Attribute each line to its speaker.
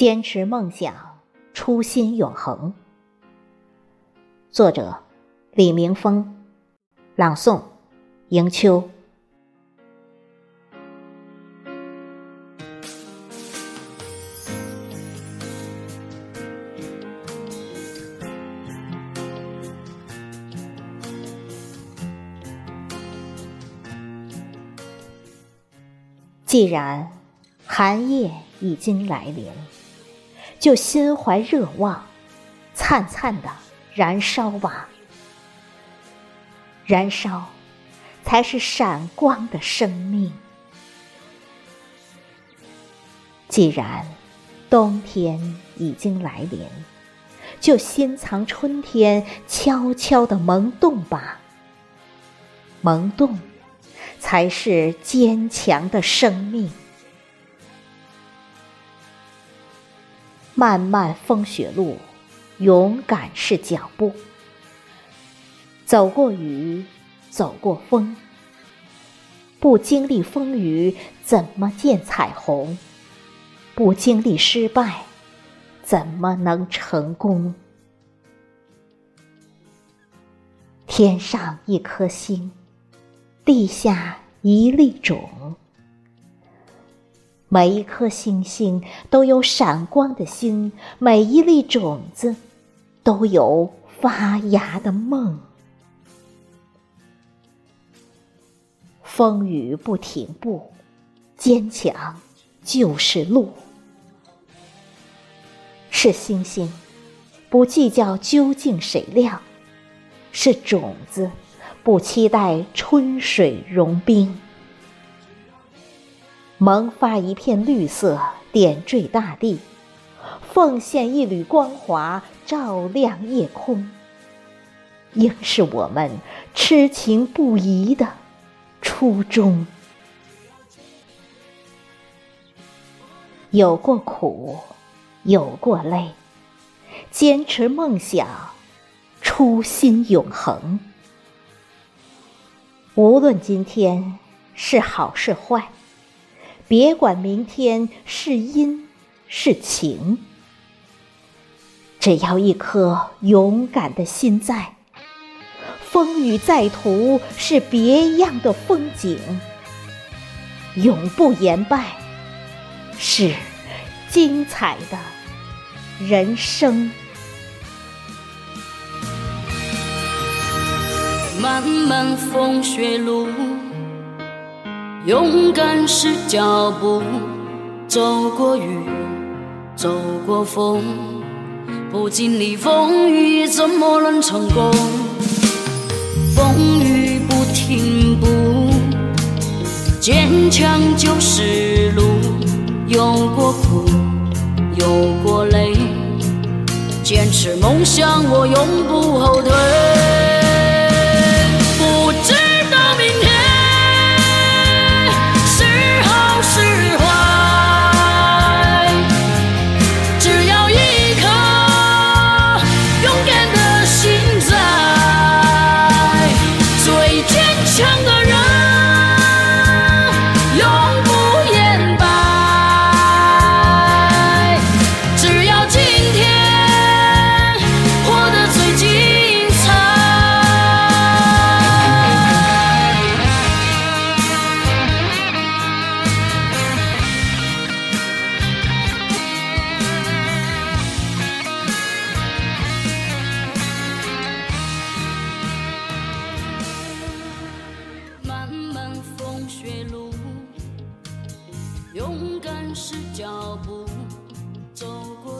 Speaker 1: 坚持梦想，初心永恒。作者：李明峰，朗诵：迎秋。既然寒夜已经来临，就心怀热望，灿灿的燃烧吧！燃烧，才是闪光的生命。既然冬天已经来临，就心藏春天，悄悄的萌动吧！萌动。才是坚强的生命。漫漫风雪路，勇敢是脚步。走过雨，走过风，不经历风雨，怎么见彩虹？不经历失败，怎么能成功？天上一颗星。地下一粒种，每一颗星星都有闪光的心，每一粒种子都有发芽的梦。风雨不停步，坚强就是路。是星星，不计较究竟谁亮；是种子。不期待春水融冰，萌发一片绿色，点缀大地，奉献一缕光华，照亮夜空，应是我们痴情不移的初衷。有过苦，有过累，坚持梦想，初心永恒。无论今天是好是坏，别管明天是阴是晴，只要一颗勇敢的心在，风雨在途是别样的风景，永不言败，是精彩的人生。
Speaker 2: 漫漫风雪路，勇敢是脚步。走过雨，走过风，不经历风雨，怎么能成功？风雨不停步，坚强就是路。有过苦，有过累，坚持梦想，我永不后退。勇敢是脚步，走过